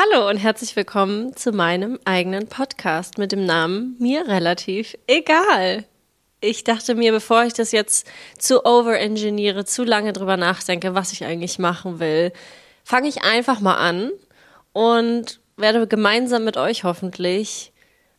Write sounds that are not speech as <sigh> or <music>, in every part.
Hallo und herzlich willkommen zu meinem eigenen Podcast mit dem Namen Mir relativ egal. Ich dachte mir, bevor ich das jetzt zu overengineere, zu lange drüber nachdenke, was ich eigentlich machen will, fange ich einfach mal an und werde gemeinsam mit euch hoffentlich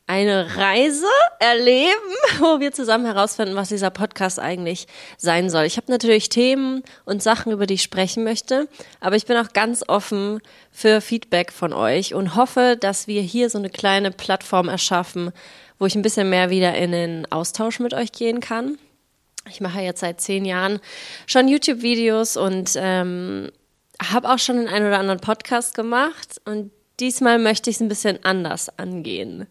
eine Reise erleben, <laughs> wo wir zusammen herausfinden, was dieser Podcast eigentlich sein soll. Ich habe natürlich Themen und Sachen, über die ich sprechen möchte, aber ich bin auch ganz offen für Feedback von euch und hoffe, dass wir hier so eine kleine Plattform erschaffen, wo ich ein bisschen mehr wieder in den Austausch mit euch gehen kann. Ich mache jetzt seit zehn Jahren schon YouTube-Videos und ähm, habe auch schon den einen oder anderen Podcast gemacht und diesmal möchte ich es ein bisschen anders angehen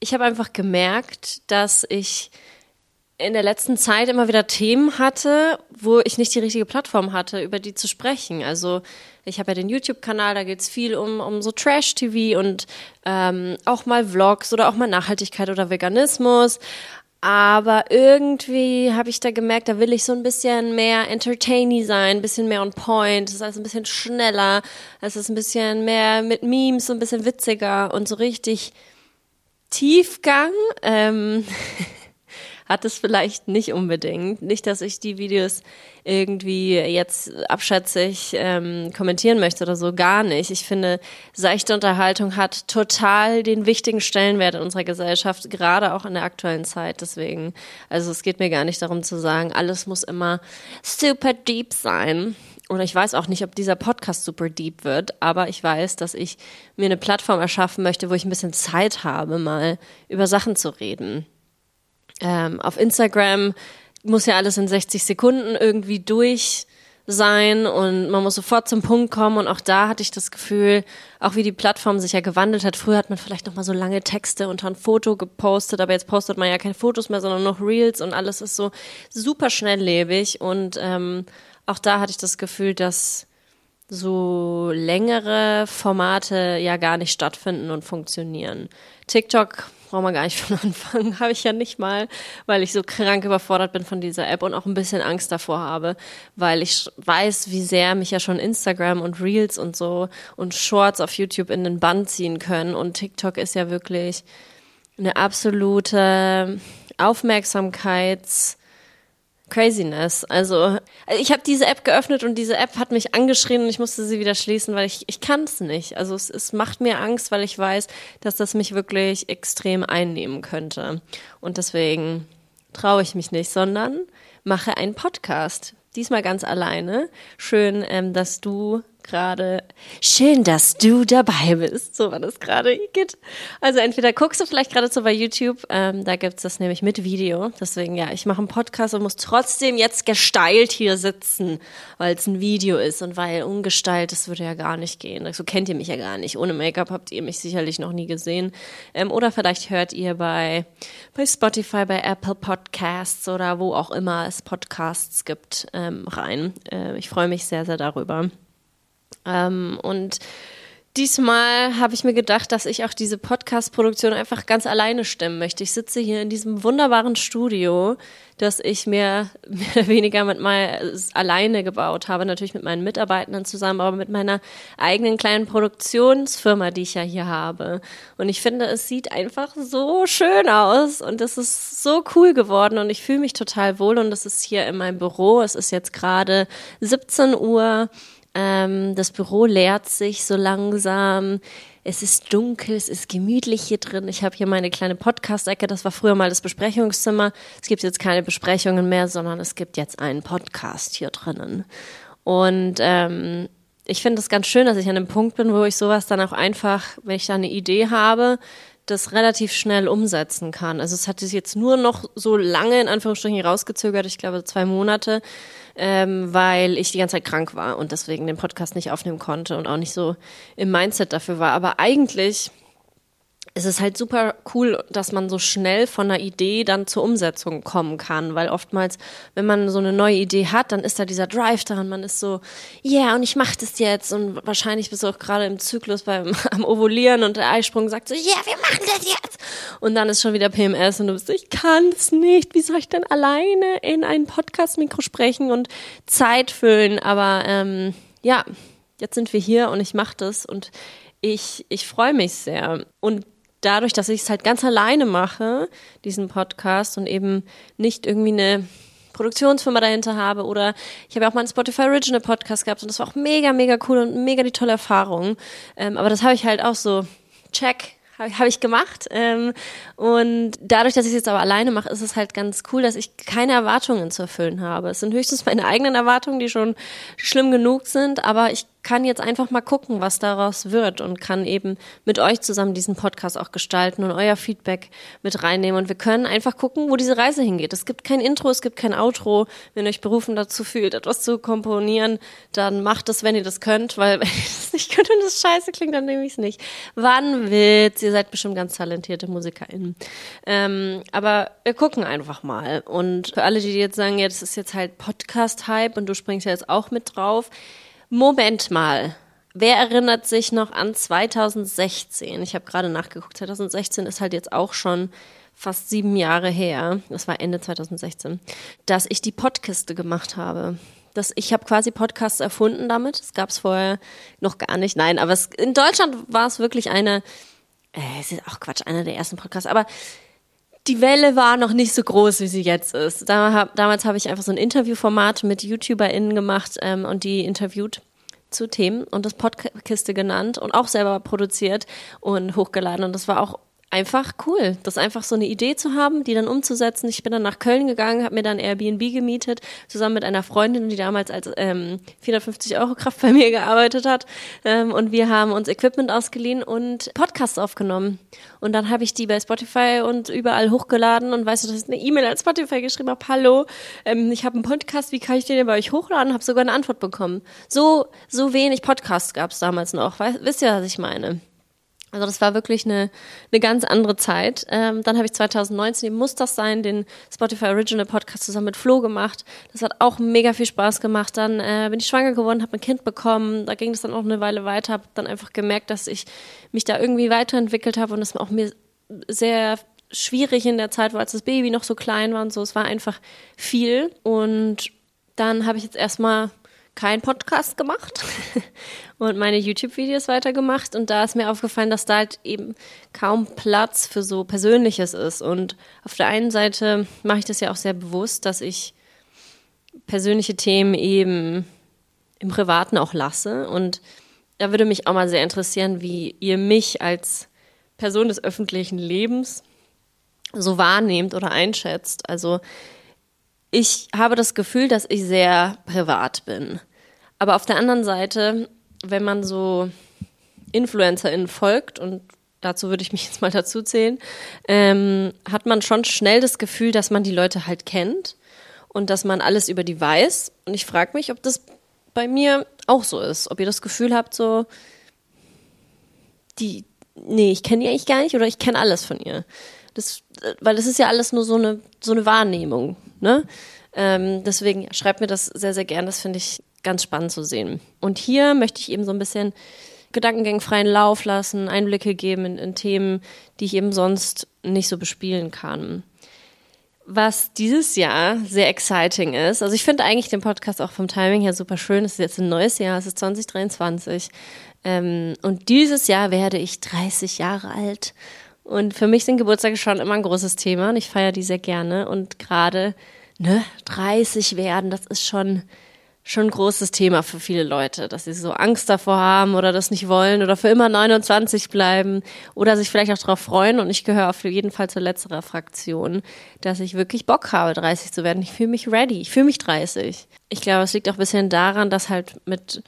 ich habe einfach gemerkt, dass ich in der letzten Zeit immer wieder Themen hatte, wo ich nicht die richtige Plattform hatte, über die zu sprechen. Also ich habe ja den YouTube-Kanal, da geht es viel um, um so Trash-TV und ähm, auch mal Vlogs oder auch mal Nachhaltigkeit oder Veganismus. Aber irgendwie habe ich da gemerkt, da will ich so ein bisschen mehr entertaining sein, ein bisschen mehr on point, das ist also ein bisschen schneller, es ist ein bisschen mehr mit Memes, so ein bisschen witziger und so richtig Tiefgang ähm, <laughs> hat es vielleicht nicht unbedingt. Nicht, dass ich die Videos irgendwie jetzt abschätzig ähm, kommentieren möchte oder so, gar nicht. Ich finde, seichte Unterhaltung hat total den wichtigen Stellenwert in unserer Gesellschaft, gerade auch in der aktuellen Zeit. Deswegen, also es geht mir gar nicht darum zu sagen, alles muss immer super deep sein oder ich weiß auch nicht, ob dieser Podcast super deep wird, aber ich weiß, dass ich mir eine Plattform erschaffen möchte, wo ich ein bisschen Zeit habe, mal über Sachen zu reden. Ähm, auf Instagram muss ja alles in 60 Sekunden irgendwie durch sein und man muss sofort zum Punkt kommen und auch da hatte ich das Gefühl, auch wie die Plattform sich ja gewandelt hat. Früher hat man vielleicht noch mal so lange Texte unter ein Foto gepostet, aber jetzt postet man ja keine Fotos mehr, sondern noch Reels und alles ist so super schnelllebig und ähm, auch da hatte ich das Gefühl, dass so längere Formate ja gar nicht stattfinden und funktionieren. TikTok brauchen wir gar nicht <laughs> von Anfang, habe ich ja nicht mal, weil ich so krank überfordert bin von dieser App und auch ein bisschen Angst davor habe, weil ich weiß, wie sehr mich ja schon Instagram und Reels und so und Shorts auf YouTube in den Bann ziehen können und TikTok ist ja wirklich eine absolute Aufmerksamkeits Craziness. Also ich habe diese App geöffnet und diese App hat mich angeschrien und ich musste sie wieder schließen, weil ich ich kann es nicht. Also es, es macht mir Angst, weil ich weiß, dass das mich wirklich extrem einnehmen könnte. Und deswegen traue ich mich nicht, sondern mache einen Podcast. Diesmal ganz alleine. Schön, ähm, dass du gerade. Schön, dass du dabei bist. So war das gerade. Also entweder guckst du vielleicht gerade so bei YouTube, ähm, da gibt's das nämlich mit Video. Deswegen, ja, ich mache einen Podcast und muss trotzdem jetzt gesteilt hier sitzen, weil es ein Video ist und weil ungesteilt, das würde ja gar nicht gehen. So kennt ihr mich ja gar nicht. Ohne Make-up habt ihr mich sicherlich noch nie gesehen. Ähm, oder vielleicht hört ihr bei, bei Spotify, bei Apple Podcasts oder wo auch immer es Podcasts gibt, ähm, rein. Äh, ich freue mich sehr, sehr darüber. Ähm, und diesmal habe ich mir gedacht, dass ich auch diese Podcast-Produktion einfach ganz alleine stemmen möchte. Ich sitze hier in diesem wunderbaren Studio, das ich mir <laughs> mehr oder weniger mit mal alleine gebaut habe, natürlich mit meinen Mitarbeitenden zusammen, aber mit meiner eigenen kleinen Produktionsfirma, die ich ja hier habe. Und ich finde, es sieht einfach so schön aus und es ist so cool geworden und ich fühle mich total wohl und es ist hier in meinem Büro. Es ist jetzt gerade 17 Uhr. Ähm, das Büro leert sich so langsam. Es ist dunkel, es ist gemütlich hier drin. Ich habe hier meine kleine Podcast-Ecke. Das war früher mal das Besprechungszimmer. Es gibt jetzt keine Besprechungen mehr, sondern es gibt jetzt einen Podcast hier drinnen. Und ähm, ich finde es ganz schön, dass ich an dem Punkt bin, wo ich sowas dann auch einfach, wenn ich da eine Idee habe, das relativ schnell umsetzen kann. Also es hat sich jetzt nur noch so lange in Anführungsstrichen rausgezögert, ich glaube zwei Monate, ähm, weil ich die ganze Zeit krank war und deswegen den Podcast nicht aufnehmen konnte und auch nicht so im Mindset dafür war. Aber eigentlich es ist halt super cool, dass man so schnell von einer Idee dann zur Umsetzung kommen kann, weil oftmals, wenn man so eine neue Idee hat, dann ist da dieser Drive daran, man ist so, ja, yeah, und ich mache das jetzt. Und wahrscheinlich bist du auch gerade im Zyklus beim <laughs> am Ovulieren und der Eisprung sagt so, ja, yeah, wir machen das jetzt. Und dann ist schon wieder PMS und du bist so, ich kann es nicht, wie soll ich denn alleine in ein Podcast-Mikro sprechen und Zeit füllen, aber ähm, ja, jetzt sind wir hier und ich mache das und ich, ich freue mich sehr. Und dadurch, dass ich es halt ganz alleine mache, diesen Podcast und eben nicht irgendwie eine Produktionsfirma dahinter habe oder ich habe ja auch mal einen Spotify Original Podcast gehabt und das war auch mega, mega cool und mega die tolle Erfahrung. Ähm, aber das habe ich halt auch so, check, habe hab ich gemacht. Ähm, und dadurch, dass ich es jetzt aber alleine mache, ist es halt ganz cool, dass ich keine Erwartungen zu erfüllen habe. Es sind höchstens meine eigenen Erwartungen, die schon schlimm genug sind, aber ich kann jetzt einfach mal gucken, was daraus wird und kann eben mit euch zusammen diesen Podcast auch gestalten und euer Feedback mit reinnehmen. Und wir können einfach gucken, wo diese Reise hingeht. Es gibt kein Intro, es gibt kein Outro. Wenn ihr euch berufen dazu fühlt, etwas zu komponieren, dann macht es, wenn ihr das könnt, weil <laughs> wenn ihr das nicht könnt und das scheiße klingt, dann nehme ich es nicht. Wann willst? Ihr seid bestimmt ganz talentierte MusikerInnen. Ähm, aber wir gucken einfach mal. Und für alle, die jetzt sagen, ja, das ist jetzt halt Podcast-Hype und du springst ja jetzt auch mit drauf, Moment mal. Wer erinnert sich noch an 2016? Ich habe gerade nachgeguckt. 2016 ist halt jetzt auch schon fast sieben Jahre her. Das war Ende 2016, dass ich die Podkiste gemacht habe. Das, ich habe quasi Podcasts erfunden damit. Das gab es vorher noch gar nicht. Nein, aber es, in Deutschland war es wirklich eine, äh, es ist auch Quatsch, einer der ersten Podcasts. Aber die Welle war noch nicht so groß, wie sie jetzt ist. Damals habe ich einfach so ein Interviewformat mit YouTuberInnen gemacht ähm, und die interviewt zu Themen und das Podkiste genannt und auch selber produziert und hochgeladen. Und das war auch einfach cool, das einfach so eine Idee zu haben, die dann umzusetzen. Ich bin dann nach Köln gegangen, habe mir dann Airbnb gemietet, zusammen mit einer Freundin, die damals als ähm, 450 Euro Kraft bei mir gearbeitet hat. Ähm, und wir haben uns Equipment ausgeliehen und Podcasts aufgenommen. Und dann habe ich die bei Spotify und überall hochgeladen und weißt du, dass ich eine E-Mail an Spotify geschrieben habe, hallo, ähm, ich habe einen Podcast, wie kann ich den denn bei euch hochladen? Habe sogar eine Antwort bekommen. So, so wenig Podcasts gab es damals noch. Weißt, wisst ihr, was ich meine? Also das war wirklich eine, eine ganz andere Zeit. Ähm, dann habe ich 2019 Muss das sein, den Spotify Original Podcast zusammen mit Flo gemacht. Das hat auch mega viel Spaß gemacht. Dann äh, bin ich schwanger geworden, habe ein Kind bekommen. Da ging es dann auch eine Weile weiter. Habe dann einfach gemerkt, dass ich mich da irgendwie weiterentwickelt habe und es auch mir sehr schwierig in der Zeit war, als das Baby noch so klein war und so. Es war einfach viel. Und dann habe ich jetzt erstmal keinen Podcast gemacht <laughs> und meine YouTube-Videos weitergemacht. Und da ist mir aufgefallen, dass da halt eben kaum Platz für so Persönliches ist. Und auf der einen Seite mache ich das ja auch sehr bewusst, dass ich persönliche Themen eben im Privaten auch lasse. Und da würde mich auch mal sehr interessieren, wie ihr mich als Person des öffentlichen Lebens so wahrnehmt oder einschätzt. Also ich habe das Gefühl, dass ich sehr privat bin. Aber auf der anderen Seite, wenn man so InfluencerInnen folgt und dazu würde ich mich <laughs> jetzt mal dazu zählen, ähm, hat man schon schnell das Gefühl, dass man die Leute halt kennt und dass man alles über die weiß. Und ich frage mich, ob das bei mir auch so ist. Ob ihr das Gefühl habt, so, die, nee, ich kenne die eigentlich gar nicht oder ich kenne alles von ihr. Das, weil das ist ja alles nur so eine, so eine Wahrnehmung, ne? Ähm, deswegen ja, schreibt mir das sehr, sehr gern. Das finde ich ganz spannend zu sehen. Und hier möchte ich eben so ein bisschen Gedankengängen freien Lauf lassen, Einblicke geben in, in Themen, die ich eben sonst nicht so bespielen kann. Was dieses Jahr sehr exciting ist, also ich finde eigentlich den Podcast auch vom Timing her super schön. Es ist jetzt ein neues Jahr, es ist 2023. Ähm, und dieses Jahr werde ich 30 Jahre alt. Und für mich sind Geburtstage schon immer ein großes Thema und ich feiere die sehr gerne. Und gerade ne, 30 werden, das ist schon schon ein großes Thema für viele Leute, dass sie so Angst davor haben oder das nicht wollen oder für immer 29 bleiben oder sich vielleicht auch darauf freuen. Und ich gehöre auf jeden Fall zur letzterer Fraktion, dass ich wirklich Bock habe, 30 zu werden. Ich fühle mich ready. Ich fühle mich 30. Ich glaube, es liegt auch ein bisschen daran, dass halt mit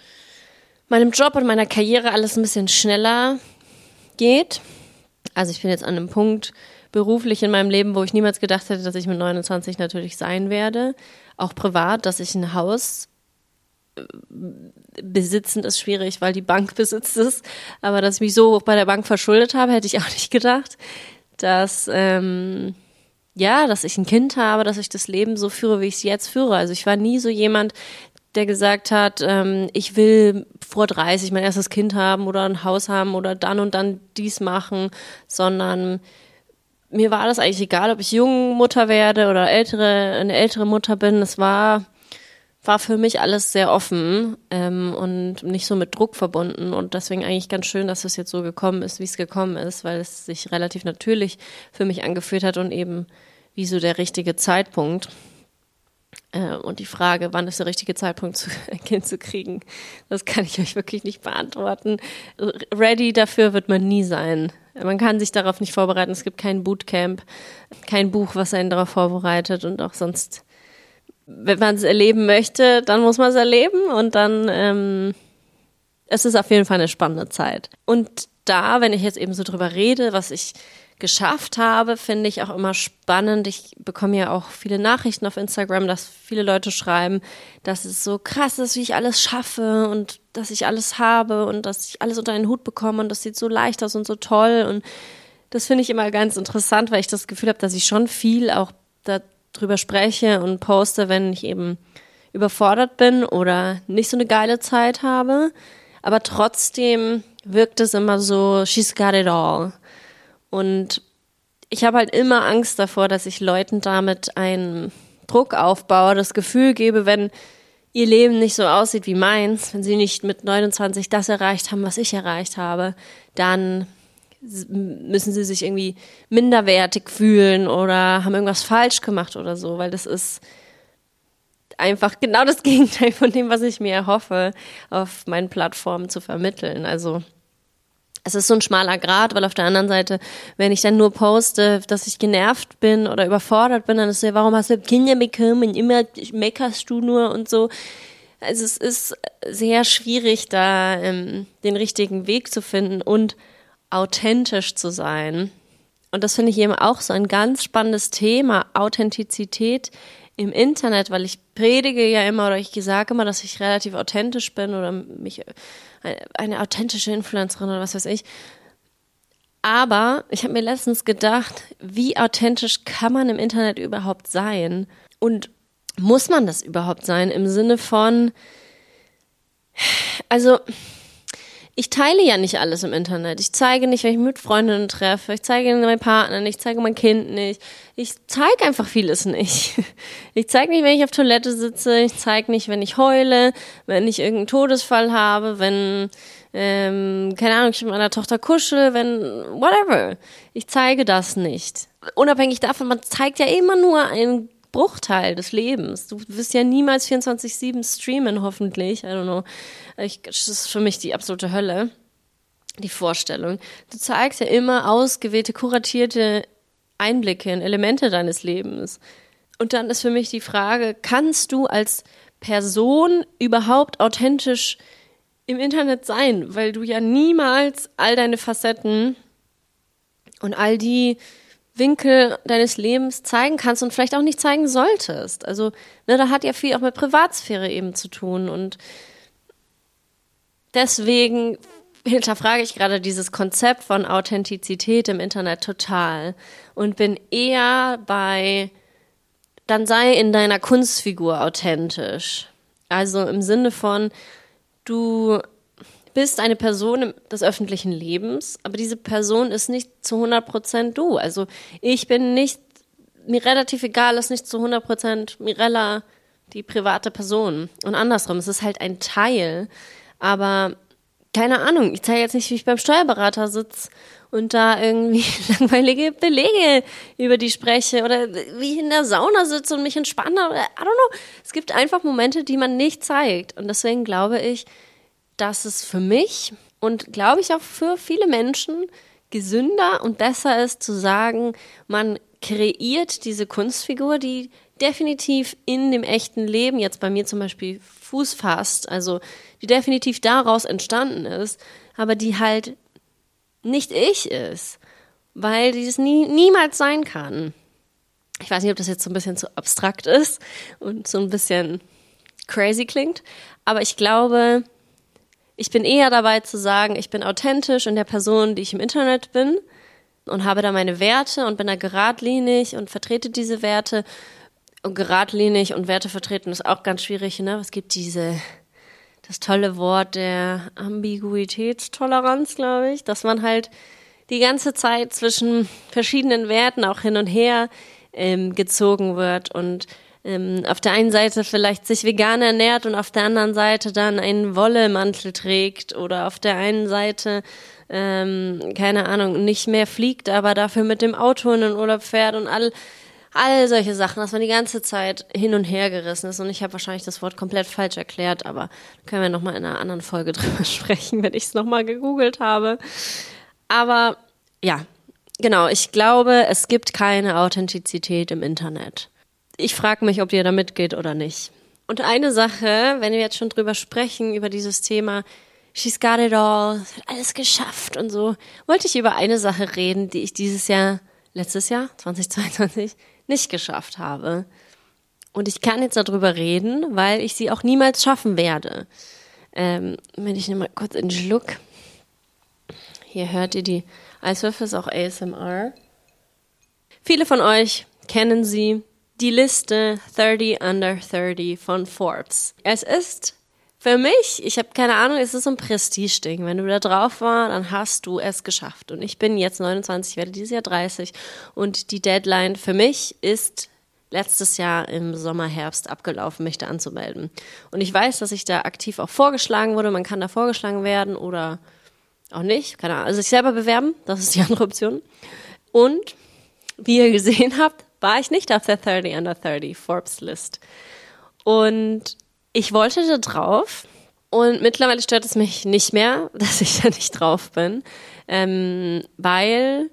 meinem Job und meiner Karriere alles ein bisschen schneller geht. Also ich bin jetzt an einem Punkt beruflich in meinem Leben, wo ich niemals gedacht hätte, dass ich mit 29 natürlich sein werde. Auch privat, dass ich ein Haus besitzen ist schwierig, weil die Bank <laughs> besitzt es. Aber dass ich mich so hoch bei der Bank verschuldet habe, hätte ich auch <laughs> nicht gedacht. Dass, ähm, ja, dass ich ein Kind habe, dass ich das Leben so führe, wie ich es jetzt führe. Also ich war nie so jemand, der gesagt hat, ähm, ich will vor 30 mein erstes Kind haben oder ein Haus haben oder dann und dann dies machen, sondern mir war das eigentlich egal, ob ich jung Mutter werde oder ältere, eine ältere Mutter bin. Es war war für mich alles sehr offen ähm, und nicht so mit Druck verbunden und deswegen eigentlich ganz schön, dass es jetzt so gekommen ist, wie es gekommen ist, weil es sich relativ natürlich für mich angefühlt hat und eben wie so der richtige Zeitpunkt. Äh, und die Frage, wann ist der richtige Zeitpunkt, <laughs> ein Kind zu kriegen, das kann ich euch wirklich nicht beantworten. Ready dafür wird man nie sein. Man kann sich darauf nicht vorbereiten. Es gibt kein Bootcamp, kein Buch, was einen darauf vorbereitet und auch sonst wenn man es erleben möchte, dann muss man es erleben und dann ähm, es ist auf jeden Fall eine spannende Zeit. Und da, wenn ich jetzt eben so drüber rede, was ich geschafft habe, finde ich auch immer spannend. Ich bekomme ja auch viele Nachrichten auf Instagram, dass viele Leute schreiben, dass es so krass ist, wie ich alles schaffe und dass ich alles habe und dass ich alles unter einen Hut bekomme und das sieht so leicht aus und so toll. Und das finde ich immer ganz interessant, weil ich das Gefühl habe, dass ich schon viel auch da drüber spreche und poste, wenn ich eben überfordert bin oder nicht so eine geile Zeit habe. Aber trotzdem wirkt es immer so, she's got it all. Und ich habe halt immer Angst davor, dass ich Leuten damit einen Druck aufbaue, das Gefühl gebe, wenn ihr Leben nicht so aussieht wie meins, wenn sie nicht mit 29 das erreicht haben, was ich erreicht habe, dann müssen sie sich irgendwie minderwertig fühlen oder haben irgendwas falsch gemacht oder so, weil das ist einfach genau das <laughs> Gegenteil von dem, was ich mir erhoffe, auf meinen Plattformen zu vermitteln. Also es ist so ein schmaler Grad, weil auf der anderen Seite, wenn ich dann nur poste, dass ich genervt bin oder überfordert bin, dann ist ja, warum hast du Kinder bekommen? Immer meckerst du nur und so. Also es ist sehr schwierig, da ähm, den richtigen Weg zu finden und authentisch zu sein. Und das finde ich eben auch so ein ganz spannendes Thema, Authentizität im Internet, weil ich predige ja immer oder ich sage immer, dass ich relativ authentisch bin oder mich eine authentische Influencerin oder was weiß ich. Aber ich habe mir letztens gedacht, wie authentisch kann man im Internet überhaupt sein? Und muss man das überhaupt sein im Sinne von, also ich teile ja nicht alles im Internet. Ich zeige nicht, wenn ich mit Freundinnen treffe. Ich zeige meinen Partner nicht. Ich zeige mein Kind nicht. Ich zeige einfach vieles nicht. <laughs> Ich zeige nicht, wenn ich auf Toilette sitze. Ich zeige nicht, wenn ich heule, wenn ich irgendeinen Todesfall habe, wenn, ähm, keine Ahnung, ich mit meiner Tochter kuschel, wenn, whatever. Ich zeige das nicht. Unabhängig davon, man zeigt ja immer nur ein Bruchteil des Lebens. Du wirst ja niemals 24-7 streamen, hoffentlich. I don't know. Ich, das ist für mich die absolute Hölle. Die Vorstellung. Du zeigst ja immer ausgewählte, kuratierte Einblicke in Elemente deines Lebens. Und dann ist für mich die Frage, kannst du als Person überhaupt authentisch im Internet sein? Weil du ja niemals all deine Facetten und all die Winkel deines Lebens zeigen kannst und vielleicht auch nicht zeigen solltest. Also, ne, da hat ja viel auch mit Privatsphäre eben zu tun und deswegen hinterfrage ich gerade dieses Konzept von Authentizität im Internet total und bin eher bei, dann sei in deiner Kunstfigur authentisch. Also im Sinne von, du bist eine Person des öffentlichen Lebens, aber diese Person ist nicht zu 100 Prozent du. Also ich bin nicht, mir relativ egal ist nicht zu 100 Prozent Mirella, die private Person. Und andersrum, es ist halt ein Teil, aber keine Ahnung, ich zeige jetzt nicht, wie ich beim Steuerberater sitze und da irgendwie <laughs> langweilige Belege über die spreche oder wie ich in der Sauna sitze und mich entspanne oder I don't know. Es gibt einfach Momente, die man nicht zeigt. Und deswegen glaube ich, dass es für mich und glaube ich auch für viele Menschen gesünder und besser ist zu sagen, man kreiert diese Kunstfigur, die definitiv in dem echten Leben, jetzt bei mir zum Beispiel Fuß fasst, also die definitiv daraus entstanden ist, aber die halt nicht ich ist, weil die es nie, niemals sein kann. Ich weiß nicht, ob das jetzt so ein bisschen zu abstrakt ist und so ein bisschen crazy klingt, aber ich glaube, ich bin eher dabei zu sagen, ich bin authentisch in der Person, die ich im Internet bin und habe da meine Werte und bin da geradlinig und vertrete diese Werte. Und geradlinig und Werte vertreten ist auch ganz schwierig, ne? Es gibt diese, das tolle Wort der Ambiguitätstoleranz, glaube ich, dass man halt die ganze Zeit zwischen verschiedenen Werten auch hin und her ähm, gezogen wird und ähm, auf der einen Seite vielleicht sich vegan ernährt und auf der anderen Seite dann einen Wollemantel trägt oder auf der einen Seite ähm, keine Ahnung, nicht mehr fliegt, aber dafür mit dem Auto in den Urlaub fährt und all, all solche Sachen, dass man die ganze Zeit hin und her gerissen ist. Und ich habe wahrscheinlich das Wort komplett falsch erklärt, aber können wir nochmal in einer anderen Folge <laughs> drüber sprechen, wenn ich es nochmal gegoogelt habe. Aber ja, genau, ich glaube, es gibt keine Authentizität im Internet. Ich frage mich, ob ihr da mitgeht oder nicht. Und eine Sache, wenn wir jetzt schon drüber sprechen, über dieses Thema, she's got it all, hat alles geschafft und so, wollte ich über eine Sache reden, die ich dieses Jahr, letztes Jahr, 2022, nicht geschafft habe. Und ich kann jetzt darüber reden, weil ich sie auch niemals schaffen werde. Ähm, wenn ich mal kurz einen Schluck. Hier hört ihr die Eiswürfel, ist auch ASMR. Viele von euch kennen sie, die Liste 30 Under 30 von Forbes. Es ist für mich, ich habe keine Ahnung, es ist so ein Prestige-Ding. Wenn du da drauf war, dann hast du es geschafft. Und ich bin jetzt 29, werde dieses Jahr 30. Und die Deadline für mich ist letztes Jahr im Sommer, Herbst abgelaufen, mich da anzumelden. Und ich weiß, dass ich da aktiv auch vorgeschlagen wurde. Man kann da vorgeschlagen werden oder auch nicht. Keine Ahnung. Also sich selber bewerben, das ist die <laughs> andere Option. Und wie ihr gesehen habt, war ich nicht auf der 30 Under 30 Forbes List. Und ich wollte da drauf und mittlerweile stört es mich nicht mehr, <laughs> dass ich da nicht drauf bin, ähm, weil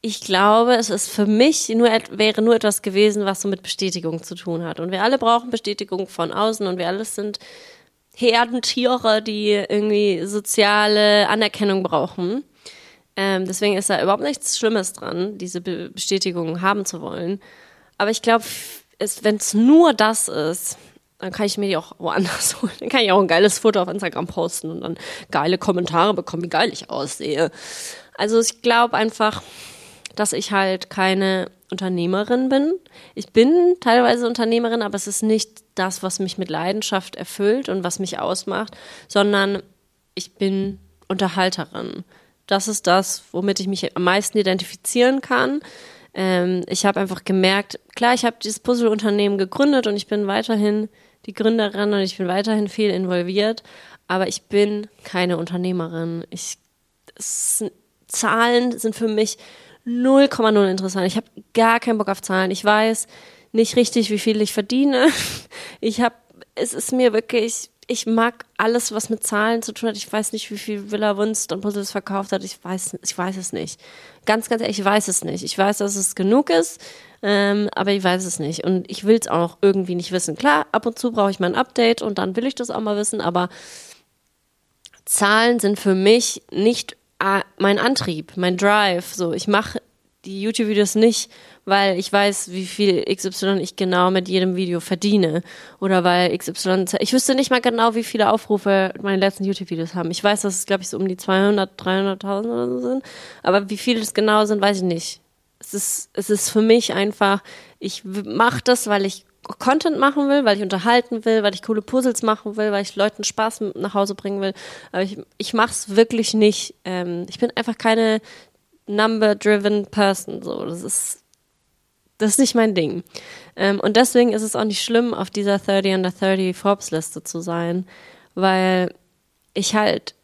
ich glaube, es ist für mich nur wäre nur etwas gewesen, was so mit Bestätigung zu tun hat. Und wir alle brauchen Bestätigung von außen und wir alle sind Herdentiere, die irgendwie soziale Anerkennung brauchen. Ähm, deswegen ist da überhaupt nichts Schlimmes dran, diese Be Bestätigung haben zu wollen. Aber ich glaube, wenn es nur das ist, dann kann ich mir die auch woanders <laughs> holen. Dann kann ich auch ein geiles Foto auf Instagram posten und dann geile Kommentare bekommen, wie geil ich aussehe. Also ich glaube einfach, dass ich halt keine Unternehmerin bin. Ich bin teilweise Unternehmerin, aber es ist nicht das, was mich mit Leidenschaft erfüllt und was mich ausmacht, sondern ich bin Unterhalterin. Das ist das, womit ich mich am meisten identifizieren kann. Ähm, ich habe einfach gemerkt, klar, ich habe dieses Puzzle-Unternehmen gegründet und ich bin weiterhin die Gründerin und ich bin weiterhin viel involviert, aber ich bin keine Unternehmerin. Ich, es, Zahlen sind für mich 0,0 interessant. Ich habe gar keinen Bock auf Zahlen. Ich weiß nicht richtig, wie viel ich verdiene. <laughs> Ich habe, es ist mir wirklich, ich mag alles, was mit Zahlen zu tun hat. Ich weiß nicht, wie viel Villa Wunst und Puzzles verkauft hat. Ich weiß, ich weiß es nicht. Ganz, ganz ehrlich, ich weiß es nicht. Ich weiß, dass es genug ist. Ähm, aber ich weiß es nicht. Und ich will es auch irgendwie nicht wissen. Klar, ab und zu brauche ich mal ein Update und dann will ich das auch mal wissen, aber Zahlen sind für mich nicht äh, mein Antrieb, mein Drive. So, ich mache die YouTube-Videos nicht, weil ich weiß, wie viel XY ich genau mit jedem Video verdiene. Oder weil XY, ich wüsste nicht mal genau, wie viele Aufrufe meine letzten YouTube-Videos haben. Ich weiß, dass es, glaube ich, so um die 200, 300.000 oder so sind. Aber wie viele es genau sind, weiß ich nicht es ist, es ist für mich einfach, ich mache das, weil ich Content machen will, weil ich unterhalten will, weil ich coole Puzzles machen will, weil ich Leuten Spaß nach Hause bringen will. Aber ich, ich mache es wirklich nicht. Ähm, ich bin einfach keine number-driven Person. So, das ist das ist nicht mein Ding. Ähm, und deswegen ist es auch nicht schlimm, auf dieser 30 under 30 Forbes-Liste zu sein, weil ich halt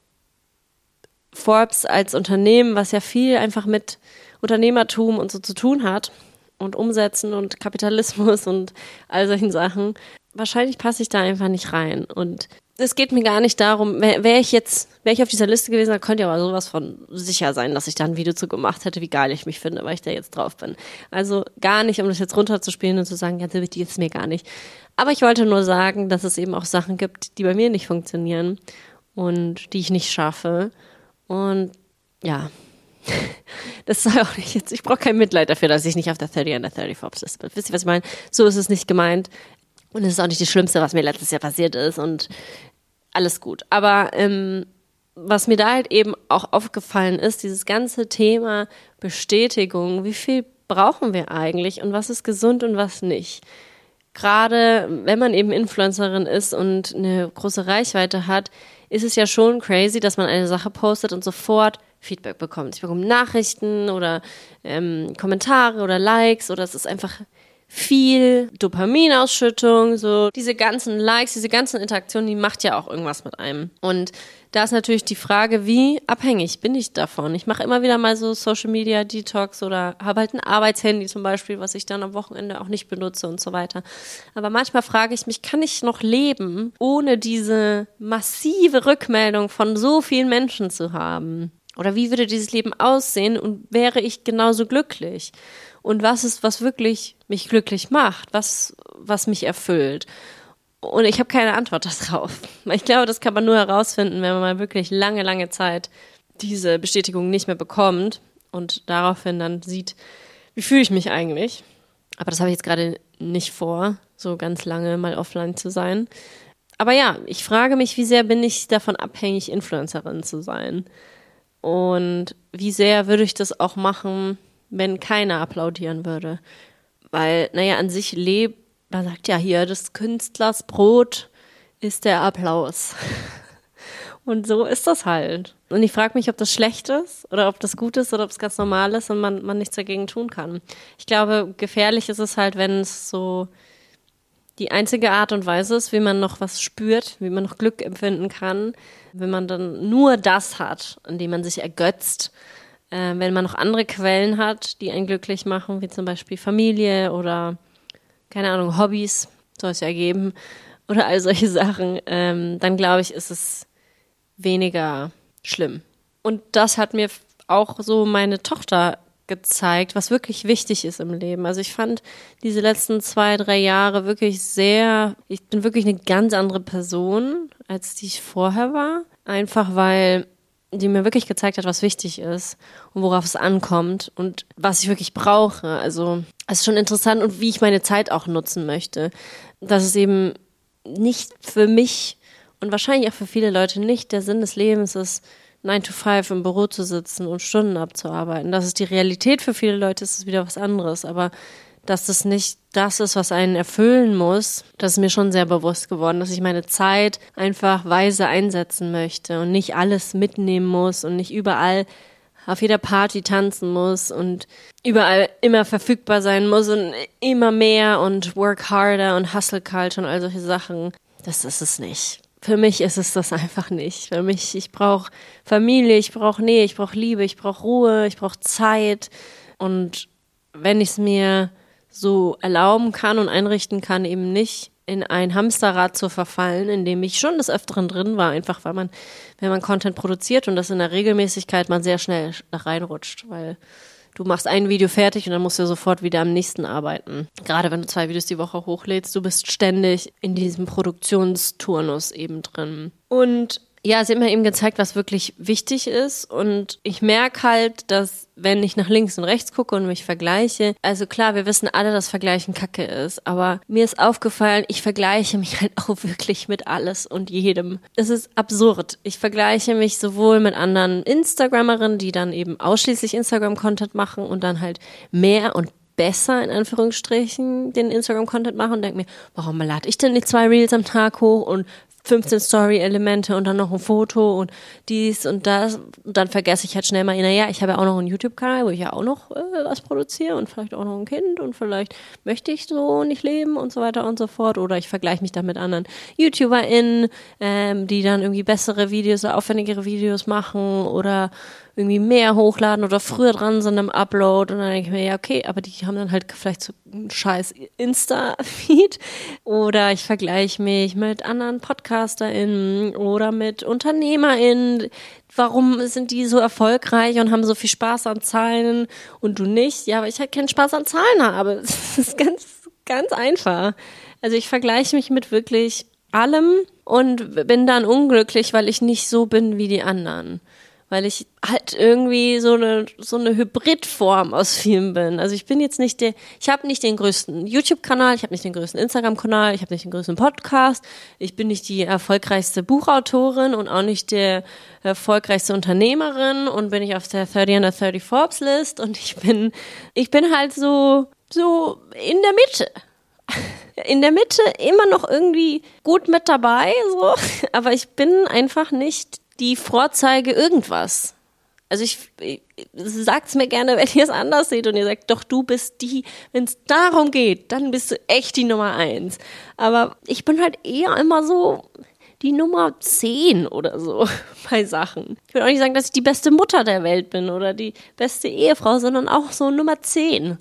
Forbes als Unternehmen, was ja viel einfach mit Unternehmertum und so zu tun hat und Umsetzen und Kapitalismus <laughs> und all solchen Sachen, wahrscheinlich passe ich da einfach nicht rein. Und es geht mir gar nicht darum, wäre wär ich jetzt, wäre ich auf dieser Liste gewesen, dann könnte ihr aber sowas von sicher sein, dass ich da ein Video zu gemacht hätte, wie geil ich mich finde, weil ich da jetzt drauf bin. Also gar nicht, um das jetzt runterzuspielen und zu sagen, ganz wichtig ist mir gar nicht. Aber ich wollte nur sagen, dass es eben auch Sachen gibt, die bei mir nicht funktionieren und die ich nicht schaffe. Und ja, <laughs> das soll auch nicht jetzt, ich brauche kein Mitleid dafür, dass ich nicht auf der 30 under 30 Forbes Liste bin. Wisst ihr, was ich meine? So ist es nicht gemeint. Und es ist auch nicht das Schlimmste, was mir letztes Jahr passiert ist und alles gut. Aber ähm, was mir da halt eben auch aufgefallen ist, dieses ganze Thema Bestätigung, wie viel brauchen wir eigentlich und was ist gesund und was nicht. Gerade wenn man eben Influencerin ist und eine große Reichweite hat, ist es ja schon crazy, dass man eine Sache postet und sofort Feedback bekommt. Ich bekomme Nachrichten oder ähm, Kommentare oder Likes oder es ist einfach viel Dopaminausschüttung, so diese ganzen Likes, diese ganzen Interaktionen, die macht ja auch irgendwas mit einem. Und da ist natürlich die Frage, wie abhängig bin ich davon? Ich mache immer wieder mal so Social Media Detox oder habe halt ein Arbeitshandy zum Beispiel, was ich dann am Wochenende auch nicht benutze und so weiter. Aber manchmal frage ich mich, kann ich noch leben, ohne diese massive Rückmeldung von so vielen Menschen zu haben? Oder wie würde dieses Leben aussehen und wäre ich genauso glücklich? Und was ist, was wirklich mich glücklich macht? Was, was mich erfüllt? Und ich habe keine Antwort <laughs> darauf. Ich glaube, das kann man nur herausfinden, wenn man mal wirklich lange, lange Zeit diese Bestätigung nicht mehr bekommt und daraufhin dann sieht, wie fühle ich mich eigentlich. Aber das habe ich jetzt gerade nicht vor, so ganz lange mal offline zu sein. Aber ja, ich frage mich, wie sehr bin ich davon abhängig, Influencerin zu sein? Und wie sehr würde ich das auch machen, wenn keiner applaudieren würde? Weil, naja, an sich lebt man sagt ja hier, des Künstlers Brot ist der Applaus. <laughs> Und so ist das halt. Und ich frage mich, ob das schlecht ist oder ob das gut ist oder ob es ganz normal ist und man, man nichts dagegen tun kann. Ich glaube, gefährlich ist es halt, wenn es so die einzige Art und Weise ist, wie man noch was spürt, wie man noch Glück empfinden kann, wenn man dann nur das hat, an dem man sich ergötzt. Äh, wenn man noch andere Quellen hat, die einen glücklich machen, wie zum Beispiel Familie oder keine Ahnung, Hobbys soll es ja geben <laughs> oder all solche Sachen, ähm, dann glaube ich, ist es weniger schlimm. Und das hat mir auch so meine Tochter gezeigt, was wirklich wichtig ist im Leben. Also ich fand diese letzten zwei, drei Jahre wirklich sehr, ich bin wirklich eine ganz andere Person, als die ich vorher war. Einfach weil die mir wirklich gezeigt hat, was wichtig ist und worauf es ankommt und was ich wirklich brauche. Also es ist schon interessant und wie ich meine Zeit auch nutzen möchte. Dass es eben nicht für mich und wahrscheinlich auch für viele Leute nicht der Sinn des Lebens ist, 9 to 5 im Büro zu sitzen und Stunden abzuarbeiten. Das ist die Realität für viele Leute, ist es wieder was anderes. Aber dass das nicht das ist, was einen erfüllen muss, das ist mir schon sehr bewusst geworden, dass ich meine Zeit einfach weise einsetzen möchte und nicht alles mitnehmen muss und nicht überall auf jeder Party tanzen muss und überall immer verfügbar sein muss und immer mehr und work harder und hustle culture und all solche Sachen. Das ist es nicht. Für mich ist es das einfach nicht. Für mich, ich brauche Familie, ich brauche Nähe, ich brauche Liebe, ich brauche Ruhe, ich brauche Zeit. Und wenn ich es mir so erlauben kann und einrichten kann, eben nicht in ein Hamsterrad zu verfallen, in dem ich schon des Öfteren drin war, einfach weil man, wenn man Content produziert und das in der Regelmäßigkeit man sehr schnell reinrutscht, weil du machst ein Video fertig und dann musst du sofort wieder am nächsten arbeiten. Gerade wenn du zwei Videos die Woche hochlädst, du bist ständig in diesem Produktionsturnus eben drin. Und ja, sie hat mir eben gezeigt, was wirklich wichtig ist. Und ich merke halt, dass wenn ich nach links und rechts gucke und mich vergleiche, also klar, wir wissen alle, dass Vergleichen Kacke ist, aber mir ist aufgefallen, ich vergleiche mich halt <laughs> auch wirklich mit alles und jedem. Es ist absurd. Ich vergleiche mich sowohl mit anderen Instagrammerinnen, die dann eben ausschließlich Instagram-Content machen und dann halt mehr und besser in Anführungsstrichen den Instagram-Content machen und denke mir, warum lade ich denn nicht zwei Reels am Tag hoch und 15 Story-Elemente und dann noch ein Foto und dies und das. Und dann vergesse ich halt schnell mal, naja, ich habe ja auch noch einen YouTube-Kanal, wo ich ja auch noch äh, was produziere und vielleicht auch noch ein Kind und vielleicht möchte ich so nicht leben und so weiter und so fort. Oder ich vergleiche mich da mit anderen YouTuberInnen, ähm, die dann irgendwie bessere Videos aufwendigere Videos machen oder irgendwie mehr hochladen oder früher dran sind im Upload und dann denke ich mir, ja, okay, aber die haben dann halt vielleicht so einen scheiß Insta-Feed oder ich vergleiche mich mit anderen PodcasterInnen oder mit UnternehmerInnen. Warum sind die so erfolgreich und haben so viel Spaß an Zahlen und du nicht? Ja, weil ich halt keinen Spaß an Zahlen habe. <laughs> Das ist ganz, ganz einfach. Also ich vergleiche mich mit wirklich allem und bin dann unglücklich, weil ich nicht so bin wie die anderen weil ich halt irgendwie so eine so eine Hybridform aus vielen bin. Also ich bin jetzt nicht der, ich habe nicht den größten YouTube-Kanal, ich habe nicht den größten Instagram-Kanal, ich habe nicht den größten Podcast, ich bin nicht die erfolgreichste Buchautorin und auch nicht der erfolgreichste Unternehmerin und bin ich auf der 30 under 30 Forbes List und ich bin ich bin halt so so in der Mitte <laughs> in der Mitte immer noch irgendwie gut mit dabei, so, aber ich bin einfach nicht die Vorzeige irgendwas. Also ich, ich sagt's mir gerne, wenn ihr es anders seht und ihr sagt, doch du bist die, wenn es darum geht, dann bist du echt die Nummer eins. Aber ich bin halt eher immer so die Nummer zehn oder so <laughs> bei Sachen. Ich will auch nicht sagen, dass ich die beste Mutter der Welt bin oder die beste Ehefrau, sondern auch so Nummer zehn.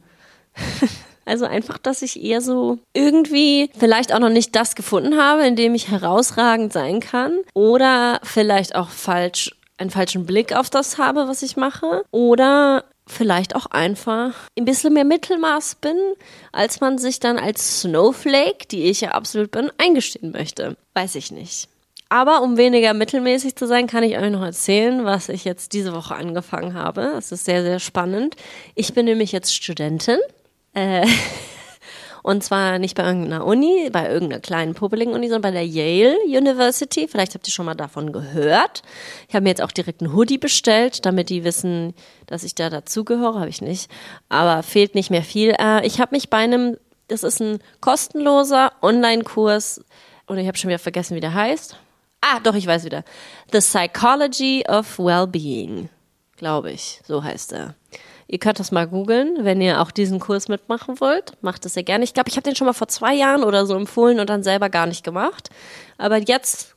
<laughs> Also einfach, dass ich eher so irgendwie vielleicht auch noch nicht das gefunden habe, in dem ich herausragend sein kann. Oder vielleicht auch falsch, einen falschen Blick auf das habe, was ich mache. Oder vielleicht auch einfach ein bisschen mehr Mittelmaß bin, als man sich dann als Snowflake, die ich ja absolut bin, eingestehen möchte. Weiß ich nicht. Aber um weniger mittelmäßig zu sein, kann ich euch noch erzählen, was ich jetzt diese Woche angefangen habe. Es ist sehr, sehr spannend. Ich bin nämlich jetzt Studentin äh, <laughs> und zwar nicht bei irgendeiner Uni, bei irgendeiner kleinen pubbeligen Uni, sondern bei der Yale University. Vielleicht habt ihr schon mal davon gehört. Ich habe mir jetzt auch direkt einen Hoodie bestellt, damit die wissen, dass ich da dazugehöre. Habe ich nicht. Aber fehlt nicht mehr viel. Äh, ich habe mich bei einem, das ist ein kostenloser Online-Kurs, und ich habe schon wieder vergessen, wie der heißt. Ah, doch, ich weiß wieder. The Psychology of Wellbeing, glaube ich. So heißt er. Ihr könnt das mal googeln, wenn ihr auch diesen Kurs mitmachen wollt. Macht das sehr gerne. Ich glaube, ich habe den schon mal vor zwei Jahren oder so empfohlen und dann selber gar nicht gemacht. Aber jetzt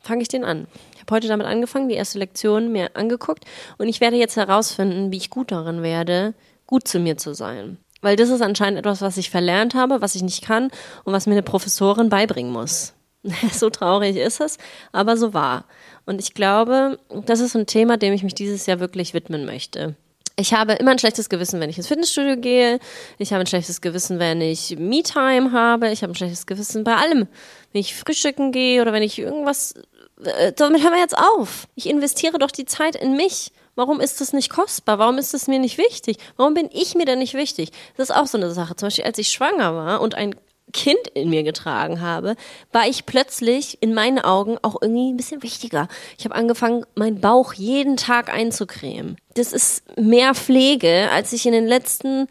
fange ich den an. Ich habe heute damit angefangen, die erste Lektion mir angeguckt und ich werde jetzt herausfinden, wie ich gut darin werde, gut zu mir zu sein. Weil das ist anscheinend etwas, was ich verlernt habe, was ich nicht kann und was mir eine Professorin beibringen muss. <laughs> so traurig ist es, aber so wahr. Und ich glaube, das ist ein Thema, dem ich mich dieses Jahr wirklich widmen möchte. Ich habe immer ein schlechtes Gewissen, wenn ich ins Fitnessstudio gehe. Ich habe ein schlechtes Gewissen, wenn ich Me-Time habe. Ich habe ein schlechtes Gewissen bei allem. Wenn ich frühstücken gehe oder wenn ich irgendwas. Äh, damit hören wir jetzt auf. Ich investiere doch die Zeit in mich. Warum ist das nicht kostbar? Warum ist das mir nicht wichtig? Warum bin ich mir denn nicht wichtig? Das ist auch so eine Sache. Zum Beispiel, als ich schwanger war und ein Kind in mir getragen habe, war ich plötzlich in meinen Augen auch irgendwie ein bisschen wichtiger. Ich habe angefangen, meinen Bauch jeden Tag einzucremen. Das ist mehr Pflege, als ich in den letzten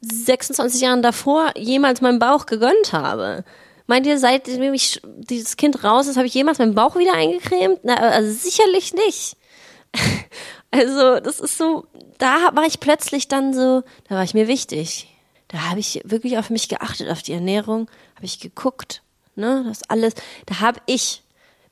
26 Jahren davor jemals meinen Bauch gegönnt habe. Meint ihr, seitdem ich dieses Kind raus ist, habe ich jemals meinen Bauch wieder eingecremt? Na, also sicherlich nicht. <laughs> Also, das ist so, da war ich plötzlich dann so, da war ich mir wichtig da habe ich wirklich auf mich geachtet, auf die Ernährung, habe ich geguckt, ne, das alles, da habe ich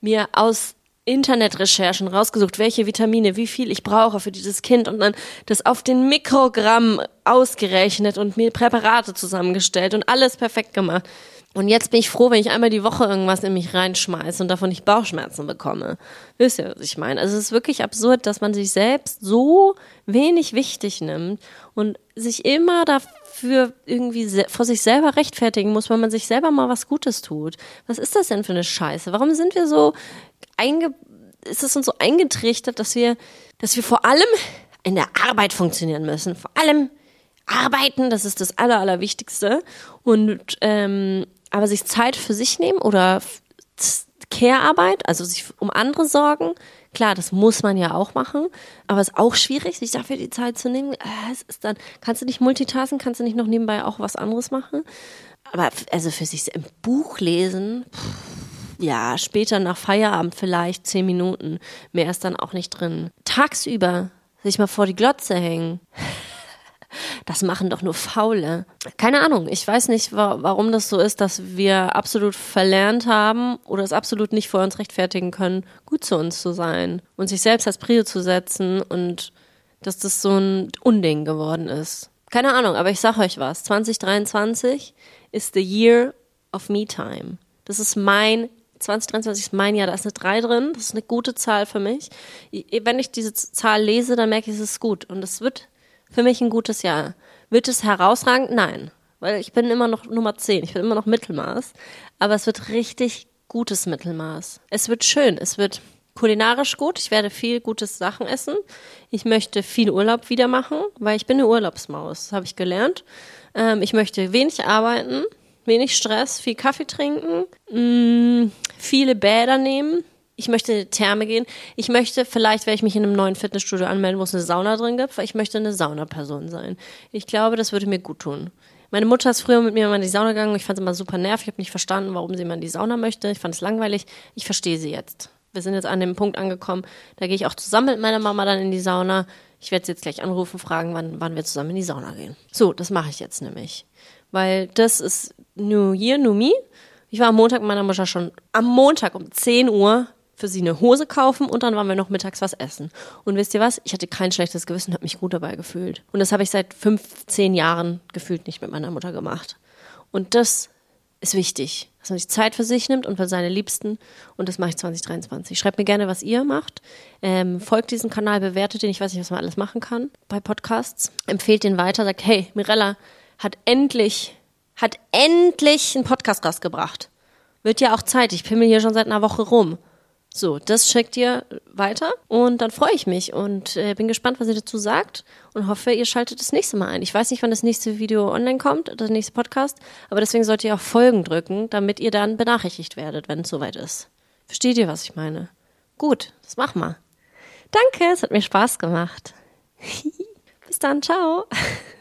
mir aus Internetrecherchen rausgesucht, welche Vitamine, wie viel ich brauche für dieses Kind und dann das auf den Mikrogramm ausgerechnet und mir Präparate zusammengestellt und alles perfekt gemacht. Und jetzt bin ich froh, wenn ich einmal die Woche irgendwas in mich reinschmeiße und davon nicht Bauchschmerzen bekomme. Wisst ihr, was ich meine? Also es ist wirklich absurd, dass man sich selbst so wenig wichtig nimmt und sich immer dafür irgendwie vor sich selber rechtfertigen muss, weil man sich selber mal was Gutes tut. Was ist das denn für eine Scheiße? Warum sind wir so einge ist es uns so eingetrichtert, dass wir, dass wir vor allem in der Arbeit funktionieren müssen, vor allem arbeiten, das ist das Aller, Allerwichtigste. Und ähm, aber sich Zeit für sich nehmen oder Care-Arbeit, also sich um andere sorgen, klar, das muss man ja auch machen, aber es ist auch schwierig, sich dafür die Zeit zu nehmen. Äh, es ist dann, kannst du nicht multitasken, kannst du nicht noch nebenbei auch was anderes machen? Aber also für sich ein Buch lesen, ja, später nach Feierabend vielleicht zehn Minuten, mehr ist dann auch nicht drin. Tagsüber sich mal vor die Glotze hängen das machen doch nur Faule. Keine Ahnung, ich weiß nicht, warum das so ist, dass wir absolut verlernt haben oder es absolut nicht vor uns rechtfertigen können, gut zu uns zu sein und sich selbst als Prio zu setzen und dass das so ein Unding geworden ist. Keine Ahnung, aber ich sag euch was. 2023 ist the year of me time. Das ist mein 2023 ist mein Jahr, da ist eine 3 drin, das ist eine gute Zahl für mich. Wenn ich diese Zahl lese, dann merke ich, es ist gut. Und es wird für mich ein gutes Jahr. Wird es herausragend? Nein. Weil ich bin immer noch Nummer 10. Ich bin immer noch Mittelmaß. Aber es wird richtig gutes Mittelmaß. Es wird schön. Es wird kulinarisch gut. Ich werde viel gutes Sachen essen. Ich möchte viel Urlaub wieder machen, weil ich bin eine Urlaubsmaus. Das habe ich gelernt. Ähm, ich möchte wenig arbeiten, wenig Stress, viel Kaffee trinken, mh, mm, viele Bäder nehmen, ich möchte in die Therme gehen. Ich möchte, vielleicht werde ich mich in einem neuen Fitnessstudio anmelden, es eine Sauna drin gibt, weil ich möchte eine Saunaperson sein. Ich glaube, das würde mir gut tun. Meine Mutter ist früher mit mir immer in die Sauna gegangen. Ich fand es immer super nervig. Ich habe nicht verstanden, warum sie immer in die Sauna möchte. Ich fand es langweilig. Ich verstehe sie jetzt. wir sind jetzt an dem Punkt angekommen, da gehe ich auch zusammen mit meiner Mama dann in die Sauna. Ich werde sie jetzt gleich anrufen, fragen, wann, wann wir zusammen in die Sauna gehen. So, das mache ich jetzt nämlich. Weil das ist New Year, New Me. Ich war am Montag mit meiner Mutter schon am Montag um 10 Uhr für sie eine Hose kaufen und dann waren wir noch mittags was essen. Und wisst ihr was? Ich hatte kein schlechtes Gewissen, habe mich gut dabei gefühlt. Und das habe ich seit 15 Jahren gefühlt nicht mit meiner Mutter gemacht. Und das ist wichtig, dass man sich Zeit für sich nimmt und für seine Liebsten. Und das mache ich 2023. Schreibt mir gerne, was ihr macht. Ähm, folgt diesem Kanal, bewertet den. Ich weiß nicht, was man alles machen kann bei Podcasts. Empfehlt den weiter. Sagt, hey, Mirella hat endlich, hat endlich einen Podcast rausgebracht. Wird ja auch Zeit. Ich pimmel hier schon seit einer Woche rum. So, das schickt ihr weiter und dann freue ich mich und äh, bin gespannt, was ihr dazu sagt und hoffe, ihr schaltet das nächste Mal ein. Ich weiß nicht, wann das nächste Video online kommt, das nächste Podcast, aber deswegen solltet ihr auch Folgen drücken, damit ihr dann benachrichtigt werdet, wenn es soweit ist. Versteht ihr, was ich meine? Gut, das machen wir. Danke, es hat mir Spaß gemacht. <laughs> Bis dann, ciao. <laughs>